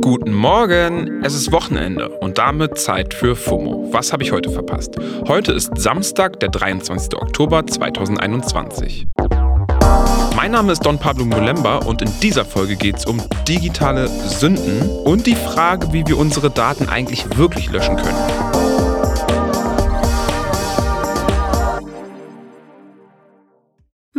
Guten Morgen, es ist Wochenende und damit Zeit für FOMO. Was habe ich heute verpasst? Heute ist Samstag, der 23. Oktober 2021. Mein Name ist Don Pablo Mulemba und in dieser Folge geht es um digitale Sünden und die Frage, wie wir unsere Daten eigentlich wirklich löschen können.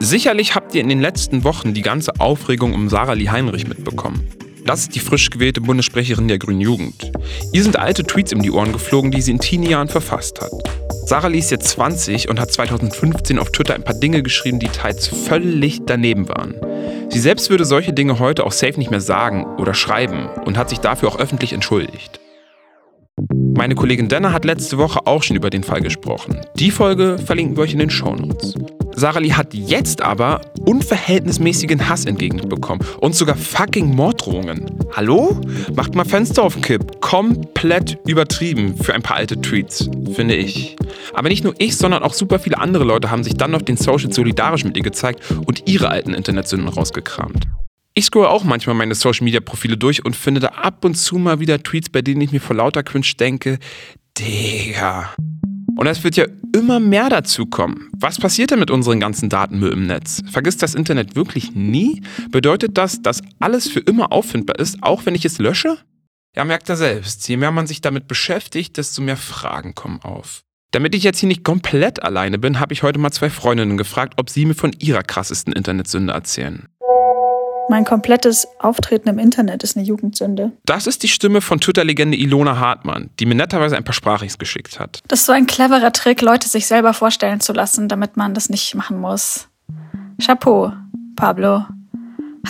Sicherlich habt ihr in den letzten Wochen die ganze Aufregung um Sarah Lee Heinrich mitbekommen. Das ist die frisch gewählte Bundessprecherin der Grünen Jugend. Ihr sind alte Tweets um die Ohren geflogen, die sie in Teenie-Jahren verfasst hat. Sarah Lee ist jetzt 20 und hat 2015 auf Twitter ein paar Dinge geschrieben, die teils völlig daneben waren. Sie selbst würde solche Dinge heute auch safe nicht mehr sagen oder schreiben und hat sich dafür auch öffentlich entschuldigt. Meine Kollegin Denner hat letzte Woche auch schon über den Fall gesprochen. Die Folge verlinken wir euch in den Shownotes. Sarah Lee hat jetzt aber unverhältnismäßigen Hass entgegenbekommen und sogar fucking Morddrohungen. Hallo? Macht mal Fenster auf den Kipp. Komplett übertrieben für ein paar alte Tweets, finde ich. Aber nicht nur ich, sondern auch super viele andere Leute haben sich dann auf den Social solidarisch mit ihr gezeigt und ihre alten Internetsünden rausgekramt. Ich scroll auch manchmal meine Social Media Profile durch und finde da ab und zu mal wieder Tweets, bei denen ich mir vor lauter Cringe denke, Digga. Und es wird ja immer mehr dazu kommen. Was passiert denn mit unseren ganzen Datenmüll im Netz? Vergisst das Internet wirklich nie? Bedeutet das, dass alles für immer auffindbar ist, auch wenn ich es lösche? Ja, merkt er selbst. Je mehr man sich damit beschäftigt, desto mehr Fragen kommen auf. Damit ich jetzt hier nicht komplett alleine bin, habe ich heute mal zwei Freundinnen gefragt, ob sie mir von ihrer krassesten Internetsünde erzählen. Mein komplettes Auftreten im Internet ist eine Jugendsünde. Das ist die Stimme von Twitter-Legende Ilona Hartmann, die mir netterweise ein paar Sprachrichs geschickt hat. Das ist so ein cleverer Trick, Leute sich selber vorstellen zu lassen, damit man das nicht machen muss. Chapeau, Pablo.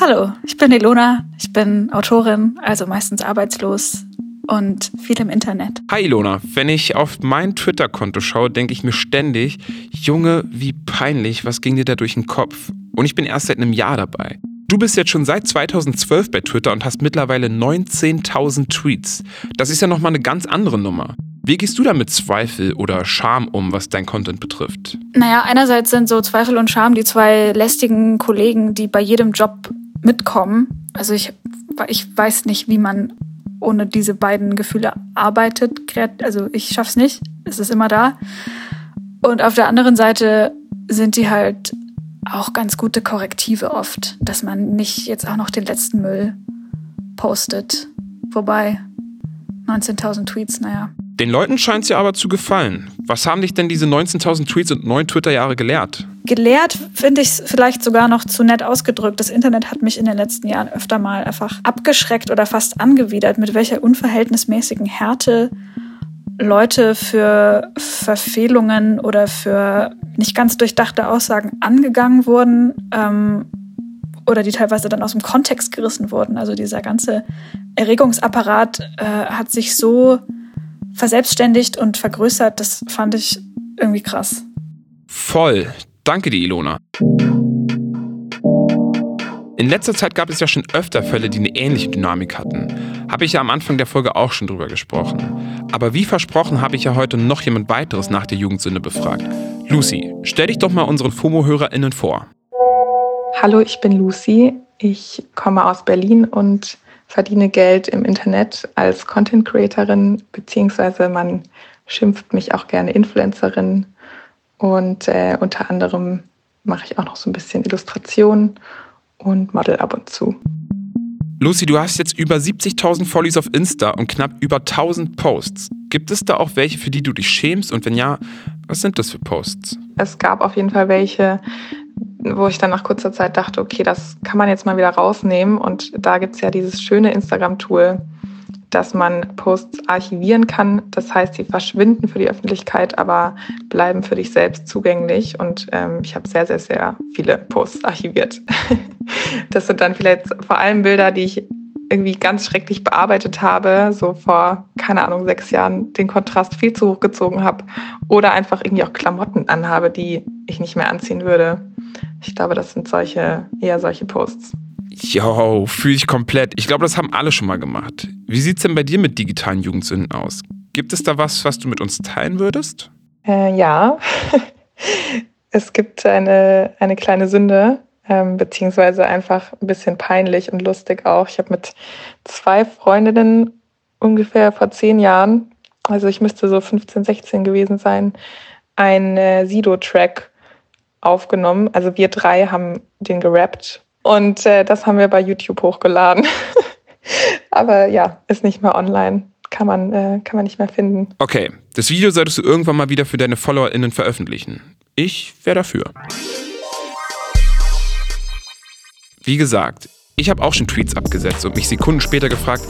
Hallo, ich bin Ilona, ich bin Autorin, also meistens arbeitslos und viel im Internet. Hi Ilona, wenn ich auf mein Twitter-Konto schaue, denke ich mir ständig, Junge, wie peinlich, was ging dir da durch den Kopf? Und ich bin erst seit einem Jahr dabei. Du bist jetzt schon seit 2012 bei Twitter und hast mittlerweile 19.000 Tweets. Das ist ja nochmal eine ganz andere Nummer. Wie gehst du da mit Zweifel oder Scham um, was dein Content betrifft? Naja, einerseits sind so Zweifel und Scham die zwei lästigen Kollegen, die bei jedem Job mitkommen. Also ich, ich weiß nicht, wie man ohne diese beiden Gefühle arbeitet. Also ich schaff's nicht. Es ist immer da. Und auf der anderen Seite sind die halt auch ganz gute Korrektive oft, dass man nicht jetzt auch noch den letzten Müll postet. Wobei 19.000 Tweets, naja. Den Leuten scheint es ja aber zu gefallen. Was haben dich denn diese 19.000 Tweets und neun Twitter-Jahre gelehrt? Gelehrt finde ich es vielleicht sogar noch zu nett ausgedrückt. Das Internet hat mich in den letzten Jahren öfter mal einfach abgeschreckt oder fast angewidert, mit welcher unverhältnismäßigen Härte Leute für Verfehlungen oder für nicht ganz durchdachte Aussagen angegangen wurden ähm, oder die teilweise dann aus dem Kontext gerissen wurden. Also dieser ganze Erregungsapparat äh, hat sich so verselbstständigt und vergrößert, das fand ich irgendwie krass. Voll. Danke dir, Ilona. In letzter Zeit gab es ja schon öfter Fälle, die eine ähnliche Dynamik hatten. Habe ich ja am Anfang der Folge auch schon drüber gesprochen. Aber wie versprochen habe ich ja heute noch jemand weiteres nach der Jugendsünde befragt. Lucy, stell dich doch mal unseren FOMO-HörerInnen vor. Hallo, ich bin Lucy. Ich komme aus Berlin und verdiene Geld im Internet als Content Creatorin, beziehungsweise man schimpft mich auch gerne Influencerin. Und äh, unter anderem mache ich auch noch so ein bisschen Illustrationen und Model ab und zu. Lucy, du hast jetzt über 70.000 Follies auf Insta und knapp über 1000 Posts. Gibt es da auch welche, für die du dich schämst? Und wenn ja, was sind das für Posts? Es gab auf jeden Fall welche, wo ich dann nach kurzer Zeit dachte, okay, das kann man jetzt mal wieder rausnehmen. Und da gibt es ja dieses schöne Instagram-Tool, dass man Posts archivieren kann. Das heißt, sie verschwinden für die Öffentlichkeit, aber bleiben für dich selbst zugänglich. Und ähm, ich habe sehr, sehr, sehr viele Posts archiviert. das sind dann vielleicht vor allem Bilder, die ich irgendwie ganz schrecklich bearbeitet habe, so vor, keine Ahnung, sechs Jahren den Kontrast viel zu hoch gezogen habe oder einfach irgendwie auch Klamotten anhabe, die ich nicht mehr anziehen würde. Ich glaube, das sind solche, eher solche Posts. Jo, fühle ich komplett. Ich glaube, das haben alle schon mal gemacht. Wie sieht es denn bei dir mit digitalen Jugendsünden aus? Gibt es da was, was du mit uns teilen würdest? Äh, ja, es gibt eine, eine kleine Sünde, ähm, beziehungsweise einfach ein bisschen peinlich und lustig auch. Ich habe mit zwei Freundinnen ungefähr vor zehn Jahren, also ich müsste so 15, 16 gewesen sein, einen Sido-Track aufgenommen. Also wir drei haben den gerappt und äh, das haben wir bei YouTube hochgeladen. Aber ja, ist nicht mehr online. Kann man, äh, kann man nicht mehr finden. Okay, das Video solltest du irgendwann mal wieder für deine FollowerInnen veröffentlichen. Ich wäre dafür. Wie gesagt, ich habe auch schon Tweets abgesetzt und mich Sekunden später gefragt,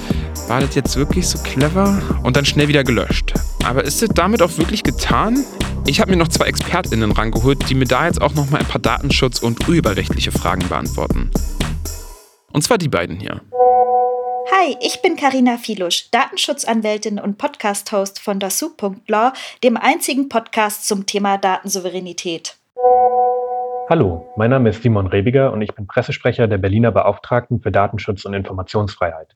war das jetzt wirklich so clever? Und dann schnell wieder gelöscht. Aber ist es damit auch wirklich getan? Ich habe mir noch zwei ExpertInnen rangeholt, die mir da jetzt auch noch mal ein paar Datenschutz- und urheberrechtliche Fragen beantworten. Und zwar die beiden hier. Hi, ich bin Karina Filusch, Datenschutzanwältin und Podcast-Host von dasu.law, dem einzigen Podcast zum Thema Datensouveränität. Hallo, mein Name ist Simon Rebiger und ich bin Pressesprecher der Berliner Beauftragten für Datenschutz und Informationsfreiheit.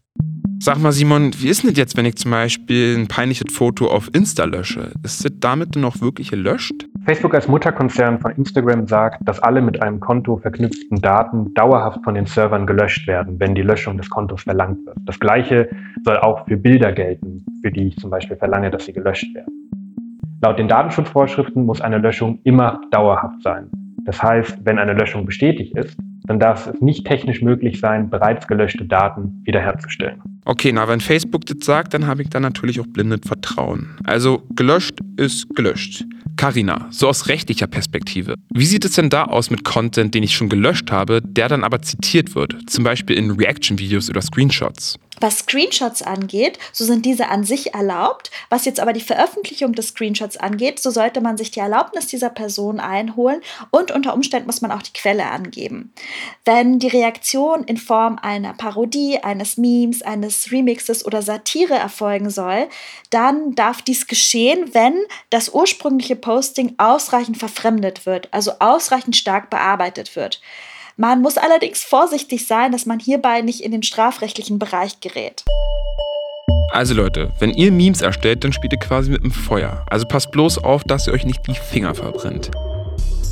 Sag mal, Simon, wie ist denn das jetzt, wenn ich zum Beispiel ein peinliches Foto auf Insta lösche? Ist das damit denn auch wirklich gelöscht? Facebook als Mutterkonzern von Instagram sagt, dass alle mit einem Konto verknüpften Daten dauerhaft von den Servern gelöscht werden, wenn die Löschung des Kontos verlangt wird. Das gleiche soll auch für Bilder gelten, für die ich zum Beispiel verlange, dass sie gelöscht werden. Laut den Datenschutzvorschriften muss eine Löschung immer dauerhaft sein. Das heißt, wenn eine Löschung bestätigt ist, dann darf es nicht technisch möglich sein, bereits gelöschte Daten wiederherzustellen. Okay, na, wenn Facebook das sagt, dann habe ich da natürlich auch blindes Vertrauen. Also gelöscht ist gelöscht. Karina, so aus rechtlicher Perspektive, wie sieht es denn da aus mit Content, den ich schon gelöscht habe, der dann aber zitiert wird, zum Beispiel in Reaction-Videos oder Screenshots? Was Screenshots angeht, so sind diese an sich erlaubt. Was jetzt aber die Veröffentlichung des Screenshots angeht, so sollte man sich die Erlaubnis dieser Person einholen und unter Umständen muss man auch die Quelle angeben. Wenn die Reaktion in Form einer Parodie, eines Memes, eines Remixes oder Satire erfolgen soll, dann darf dies geschehen, wenn das ursprüngliche Posting ausreichend verfremdet wird, also ausreichend stark bearbeitet wird. Man muss allerdings vorsichtig sein, dass man hierbei nicht in den strafrechtlichen Bereich gerät. Also Leute, wenn ihr Memes erstellt, dann spielt ihr quasi mit dem Feuer. Also passt bloß auf, dass ihr euch nicht die Finger verbrennt.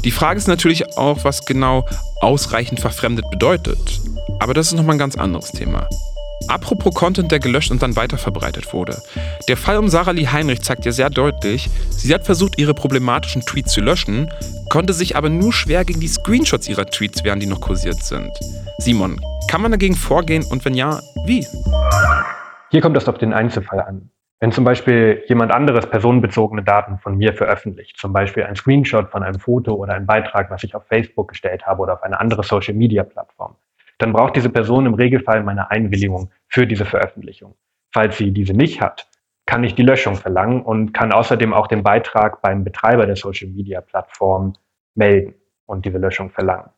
Die Frage ist natürlich auch, was genau ausreichend verfremdet bedeutet. Aber das ist nochmal ein ganz anderes Thema. Apropos Content, der gelöscht und dann weiterverbreitet wurde. Der Fall um Sarah Lee Heinrich zeigt ja sehr deutlich, sie hat versucht, ihre problematischen Tweets zu löschen, konnte sich aber nur schwer gegen die Screenshots ihrer Tweets wehren, die noch kursiert sind. Simon, kann man dagegen vorgehen und wenn ja, wie? Hier kommt es auf den Einzelfall an. Wenn zum Beispiel jemand anderes personenbezogene Daten von mir veröffentlicht, zum Beispiel ein Screenshot von einem Foto oder ein Beitrag, was ich auf Facebook gestellt habe oder auf eine andere Social-Media-Plattform, dann braucht diese Person im Regelfall meine Einwilligung für diese Veröffentlichung. Falls sie diese nicht hat, kann ich die Löschung verlangen und kann außerdem auch den Beitrag beim Betreiber der Social-Media-Plattform melden und diese Löschung verlangen.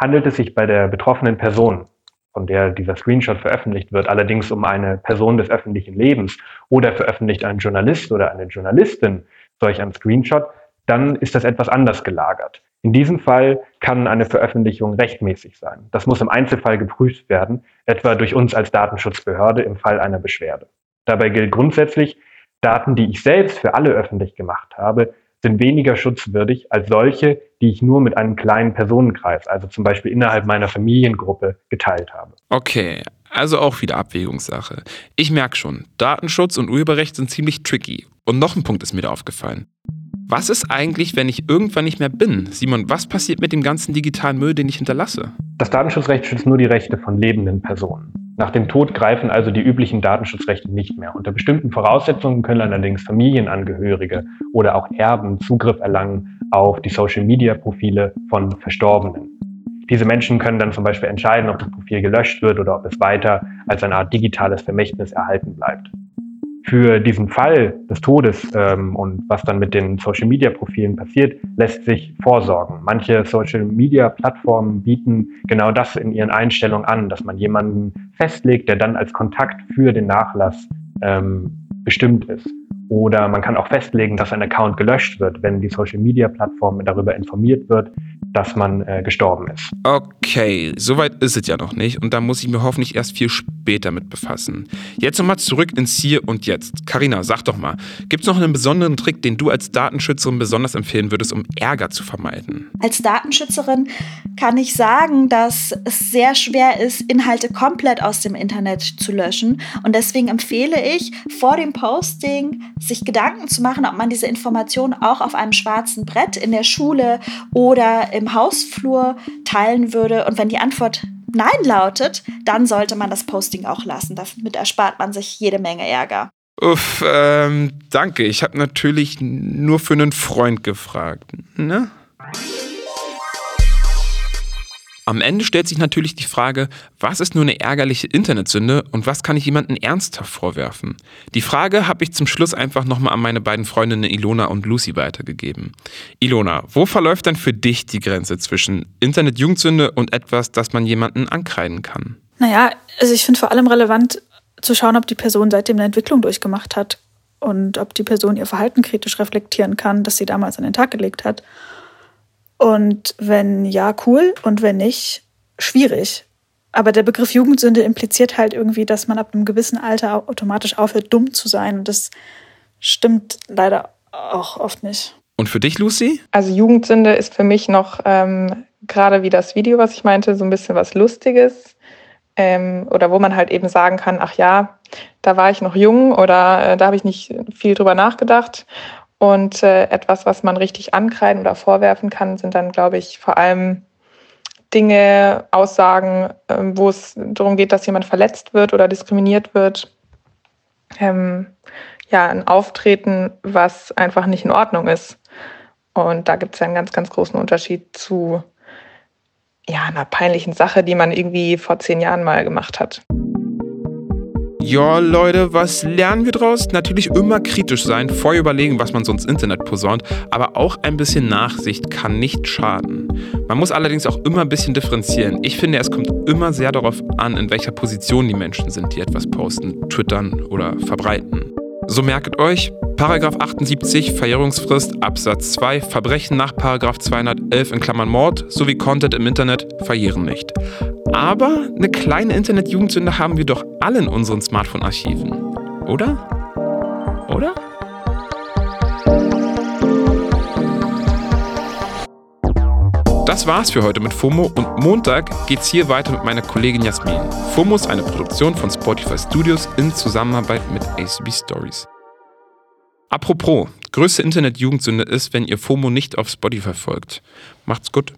Handelt es sich bei der betroffenen Person, von der dieser Screenshot veröffentlicht wird, allerdings um eine Person des öffentlichen Lebens oder veröffentlicht ein Journalist oder eine Journalistin solch ein Screenshot, dann ist das etwas anders gelagert. In diesem Fall kann eine Veröffentlichung rechtmäßig sein. Das muss im Einzelfall geprüft werden, etwa durch uns als Datenschutzbehörde im Fall einer Beschwerde. Dabei gilt grundsätzlich, Daten, die ich selbst für alle öffentlich gemacht habe, sind weniger schutzwürdig als solche, die ich nur mit einem kleinen Personenkreis, also zum Beispiel innerhalb meiner Familiengruppe, geteilt habe. Okay, also auch wieder Abwägungssache. Ich merke schon, Datenschutz und Urheberrecht sind ziemlich tricky. Und noch ein Punkt ist mir da aufgefallen. Was ist eigentlich, wenn ich irgendwann nicht mehr bin? Simon, was passiert mit dem ganzen digitalen Müll, den ich hinterlasse? Das Datenschutzrecht schützt nur die Rechte von lebenden Personen. Nach dem Tod greifen also die üblichen Datenschutzrechte nicht mehr. Unter bestimmten Voraussetzungen können allerdings Familienangehörige oder auch Erben Zugriff erlangen auf die Social-Media-Profile von Verstorbenen. Diese Menschen können dann zum Beispiel entscheiden, ob das Profil gelöscht wird oder ob es weiter als eine Art digitales Vermächtnis erhalten bleibt. Für diesen Fall des Todes ähm, und was dann mit den Social-Media-Profilen passiert, lässt sich vorsorgen. Manche Social-Media-Plattformen bieten genau das in ihren Einstellungen an, dass man jemanden festlegt, der dann als Kontakt für den Nachlass ähm, bestimmt ist. Oder man kann auch festlegen, dass ein Account gelöscht wird, wenn die Social-Media-Plattform darüber informiert wird, dass man äh, gestorben ist. Okay, soweit ist es ja noch nicht und da muss ich mir hoffentlich erst viel später mit befassen. Jetzt nochmal zurück ins Hier und Jetzt. Karina, sag doch mal, gibt es noch einen besonderen Trick, den du als Datenschützerin besonders empfehlen würdest, um Ärger zu vermeiden? Als Datenschützerin kann ich sagen, dass es sehr schwer ist, Inhalte komplett aus dem Internet zu löschen und deswegen empfehle ich vor dem Posting sich Gedanken zu machen, ob man diese Information auch auf einem schwarzen Brett in der Schule oder im Hausflur teilen würde. Und wenn die Antwort Nein lautet, dann sollte man das Posting auch lassen. Damit erspart man sich jede Menge Ärger. Uff, ähm, danke. Ich habe natürlich nur für einen Freund gefragt. Ne? Am Ende stellt sich natürlich die Frage, was ist nur eine ärgerliche Internetsünde und was kann ich jemandem ernsthaft vorwerfen? Die Frage habe ich zum Schluss einfach nochmal an meine beiden Freundinnen Ilona und Lucy weitergegeben. Ilona, wo verläuft dann für dich die Grenze zwischen Internetjugendsünde und etwas, das man jemanden ankreiden kann? Naja, also ich finde vor allem relevant zu schauen, ob die Person seitdem eine Entwicklung durchgemacht hat und ob die Person ihr Verhalten kritisch reflektieren kann, das sie damals an den Tag gelegt hat. Und wenn ja, cool. Und wenn nicht, schwierig. Aber der Begriff Jugendsünde impliziert halt irgendwie, dass man ab einem gewissen Alter automatisch aufhört, dumm zu sein. Und das stimmt leider auch oft nicht. Und für dich, Lucy? Also Jugendsünde ist für mich noch ähm, gerade wie das Video, was ich meinte, so ein bisschen was Lustiges. Ähm, oder wo man halt eben sagen kann, ach ja, da war ich noch jung oder äh, da habe ich nicht viel drüber nachgedacht. Und äh, etwas, was man richtig ankreiden oder vorwerfen kann, sind dann, glaube ich, vor allem Dinge, Aussagen, äh, wo es darum geht, dass jemand verletzt wird oder diskriminiert wird. Ähm, ja, ein Auftreten, was einfach nicht in Ordnung ist. Und da gibt es ja einen ganz, ganz großen Unterschied zu ja, einer peinlichen Sache, die man irgendwie vor zehn Jahren mal gemacht hat. Ja, Leute, was lernen wir draus? Natürlich immer kritisch sein, vorher überlegen, was man so ins Internet posaunt, aber auch ein bisschen Nachsicht kann nicht schaden. Man muss allerdings auch immer ein bisschen differenzieren. Ich finde, es kommt immer sehr darauf an, in welcher Position die Menschen sind, die etwas posten, twittern oder verbreiten. So merket euch, Paragraph 78 Verjährungsfrist Absatz 2 Verbrechen nach Paragraph 211 in Klammern Mord sowie Content im Internet verjähren nicht. Aber eine kleine Internet-Jugendsünde haben wir doch alle in unseren Smartphone-Archiven, oder? Oder? Das war's für heute mit FOMO und Montag geht's hier weiter mit meiner Kollegin Jasmin. FOMO ist eine Produktion von Spotify Studios in Zusammenarbeit mit ACB Stories. Apropos, größte Internet-Jugendsünde ist, wenn ihr FOMO nicht auf Spotify folgt. Macht's gut.